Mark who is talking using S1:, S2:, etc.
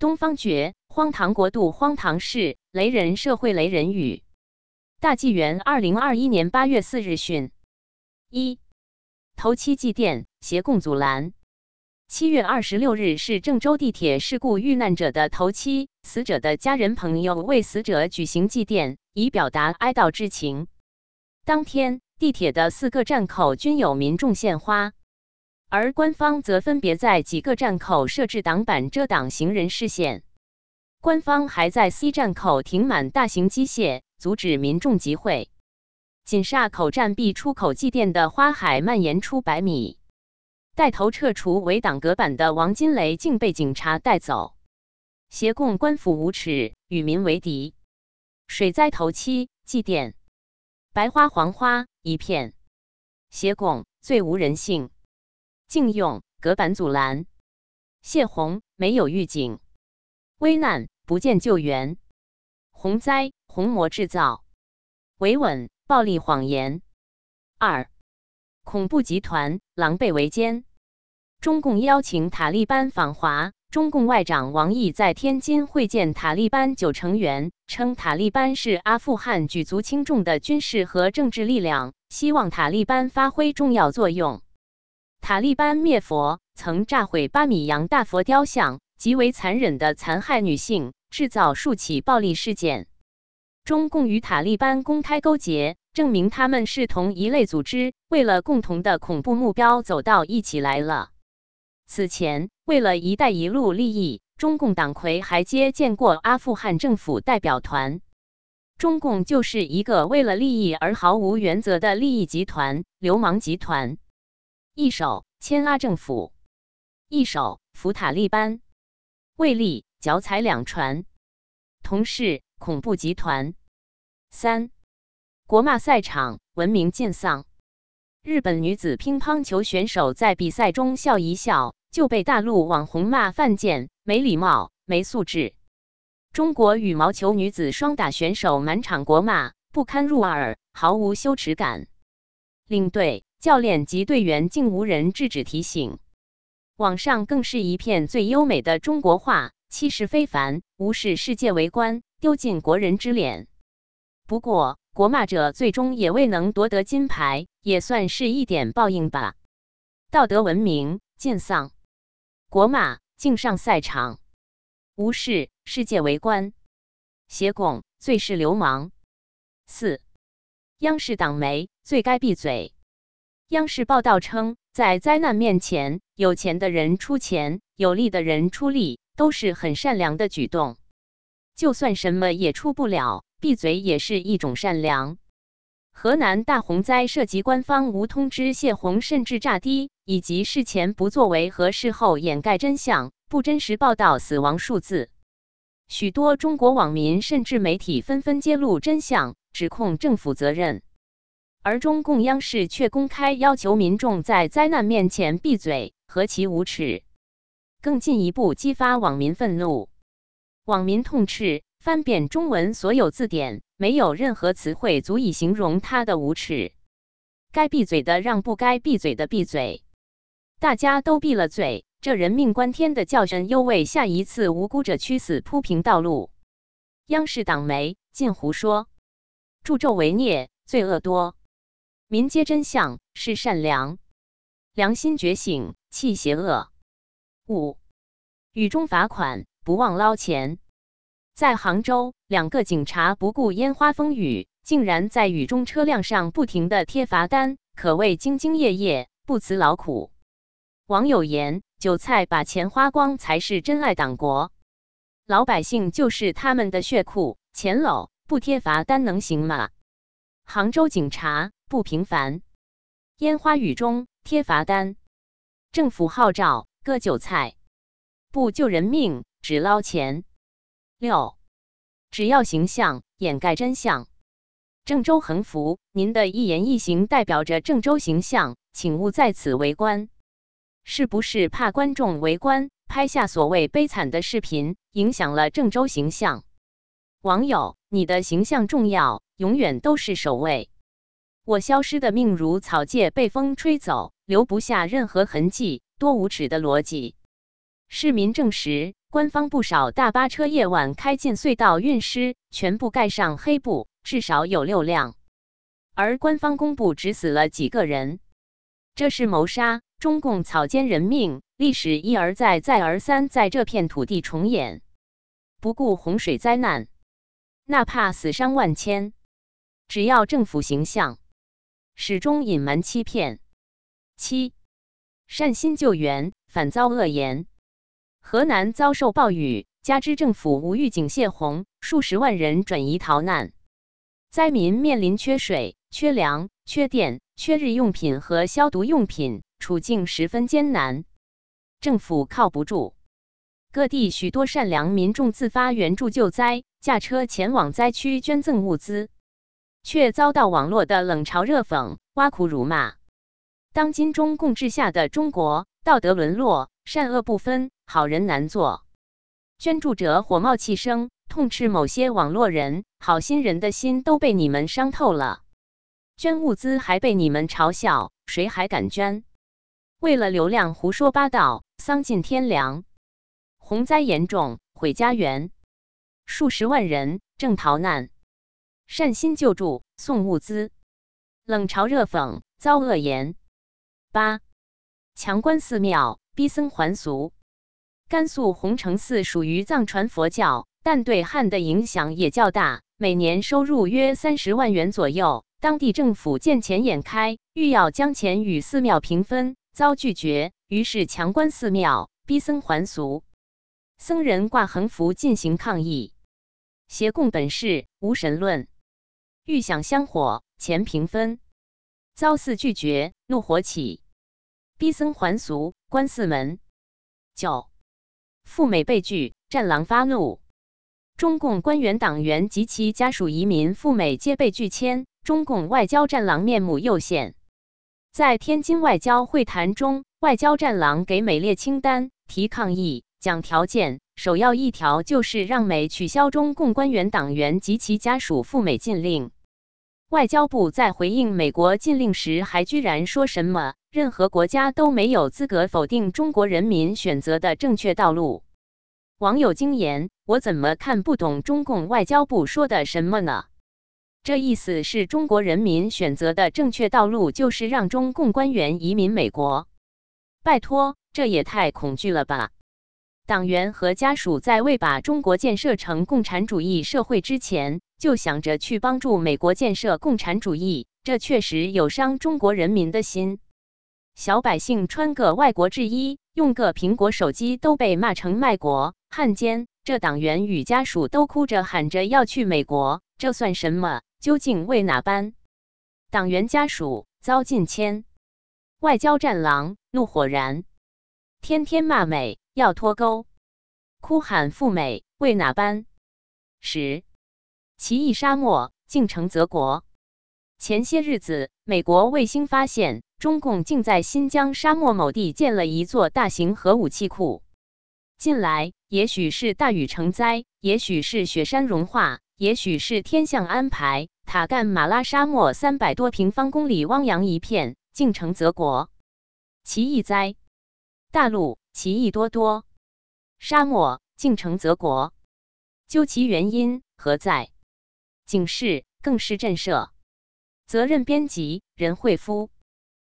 S1: 东方觉，荒唐国度，荒唐事，雷人社会，雷人语。大纪元二零二一年八月四日讯：一，头七祭奠，协共阻拦。七月二十六日是郑州地铁事故遇难者的头七，死者的家人朋友为死者举行祭奠，以表达哀悼之情。当天，地铁的四个站口均有民众献花。而官方则分别在几个站口设置挡板遮挡行人视线。官方还在 C 站口停满大型机械，阻止民众集会。锦厦口站 B 出口祭奠的花海蔓延出百米。带头撤除围挡隔板的王金雷竟被警察带走。协共官府无耻，与民为敌。水灾头七祭奠，白花黄花一片。协共最无人性。禁用隔板阻拦，泄洪没有预警，危难不见救援，洪灾洪魔制造，维稳暴力谎言。二恐怖集团狼狈为奸，中共邀请塔利班访华，中共外长王毅在天津会见塔利班九成员，称塔利班是阿富汗举足轻重的军事和政治力量，希望塔利班发挥重要作用。塔利班灭佛，曾炸毁巴米扬大佛雕像，极为残忍的残害女性，制造数起暴力事件。中共与塔利班公开勾结，证明他们是同一类组织，为了共同的恐怖目标走到一起来了。此前，为了“一带一路”利益，中共党魁还接见过阿富汗政府代表团。中共就是一个为了利益而毫无原则的利益集团、流氓集团。一手牵阿政府，一手扶塔利班，为利脚踩两船，同是恐怖集团。三国骂赛场文明尽丧，日本女子乒乓球选手在比赛中笑一笑，就被大陆网红骂犯贱、没礼貌、没素质。中国羽毛球女子双打选手满场国骂，不堪入耳，毫无羞耻感。领队。教练及队员竟无人制止提醒，网上更是一片最优美的中国话，气势非凡，无视世界围观，丢尽国人之脸。不过，国骂者最终也未能夺得金牌，也算是一点报应吧。道德文明尽丧，国骂竟上赛场，无视世界围观，协共最是流氓。四，央视党媒最该闭嘴。央视报道称，在灾难面前，有钱的人出钱，有力的人出力，都是很善良的举动。就算什么也出不了，闭嘴也是一种善良。河南大洪灾涉及官方无通知泄洪，甚至炸堤，以及事前不作为和事后掩盖真相、不真实报道死亡数字。许多中国网民甚至媒体纷纷揭露真相，指控政府责任。而中共央视却公开要求民众在灾难面前闭嘴，何其无耻！更进一步激发网民愤怒。网民痛斥：翻遍中文所有字典，没有任何词汇足以形容他的无耻。该闭嘴的让不该闭嘴的闭嘴，大家都闭了嘴，这人命关天的教训又为下一次无辜者屈死铺平道路。央视党媒尽胡说，助纣为虐，罪恶多。民皆真相是善良，良心觉醒弃邪恶。五雨中罚款不忘捞钱，在杭州，两个警察不顾烟花风雨，竟然在雨中车辆上不停的贴罚单，可谓兢兢业业，不辞劳苦。网友言：韭菜把钱花光才是真爱党国，老百姓就是他们的血库，钱篓不贴罚单能行吗？杭州警察。不平凡，烟花雨中贴罚单，政府号召割韭菜，不救人命只捞钱。六，只要形象掩盖真相。郑州横幅，您的一言一行代表着郑州形象，请勿在此围观。是不是怕观众围观，拍下所谓悲惨的视频，影响了郑州形象？网友，你的形象重要，永远都是首位。我消失的命如草芥被风吹走，留不下任何痕迹，多无耻的逻辑！市民证实，官方不少大巴车夜晚开进隧道运尸，全部盖上黑布，至少有六辆。而官方公布只死了几个人，这是谋杀，中共草菅人命，历史一而再、再而三在这片土地重演，不顾洪水灾难，哪怕死伤万千，只要政府形象，始终隐瞒欺骗。七，善心救援反遭恶言。河南遭受暴雨，加之政府无预警泄洪，数十万人转移逃难，灾民面临缺水、缺粮、缺电、缺日用品和消毒用品，处境十分艰难。政府靠不住，各地许多善良民众自发援助救灾，驾车前往灾区捐赠物资，却遭到网络的冷嘲热讽、挖苦辱骂。当今中共治下的中国，道德沦落，善恶不分。好人难做，捐助者火冒气生，痛斥某些网络人，好心人的心都被你们伤透了。捐物资还被你们嘲笑，谁还敢捐？为了流量胡说八道，丧尽天良。洪灾严重，毁家园，数十万人正逃难，善心救助，送物资，冷嘲热讽，遭恶言。八强关寺庙，逼僧还俗。甘肃洪城寺属于藏传佛教，但对汉的影响也较大，每年收入约三十万元左右。当地政府见钱眼开，欲要将钱与寺庙平分，遭拒绝，于是强关寺庙，逼僧还俗。僧人挂横幅进行抗议，邪共本事，无神论，欲享香火，钱平分，遭寺拒绝，怒火起，逼僧还俗，关寺门。九。赴美被拒，战狼发怒。中共官员、党员及其家属移民赴美皆被拒签。中共外交战狼面目又现。在天津外交会谈中，外交战狼给美列清单，提抗议，讲条件。首要一条就是让美取消中共官员、党员及其家属赴美禁令。外交部在回应美国禁令时，还居然说什么？任何国家都没有资格否定中国人民选择的正确道路。网友惊言：“我怎么看不懂中共外交部说的什么呢？这意思是中国人民选择的正确道路就是让中共官员移民美国？拜托，这也太恐惧了吧！党员和家属在未把中国建设成共产主义社会之前。”就想着去帮助美国建设共产主义，这确实有伤中国人民的心。小百姓穿个外国制衣，用个苹果手机都被骂成卖国汉奸，这党员与家属都哭着喊着要去美国，这算什么？究竟为哪般？党员家属遭禁签，外交战狼怒火燃，天天骂美要脱钩，哭喊赴美为哪般？十。奇异沙漠，竟成泽国。前些日子，美国卫星发现，中共竟在新疆沙漠某地建了一座大型核武器库。近来，也许是大雨成灾，也许是雪山融化，也许是天象安排，塔干马拉沙漠三百多平方公里汪洋一片，竟成泽国。奇异哉！大陆奇异多多，沙漠竟成泽国，究其原因何在？警示更是震慑。责任编辑：任惠夫。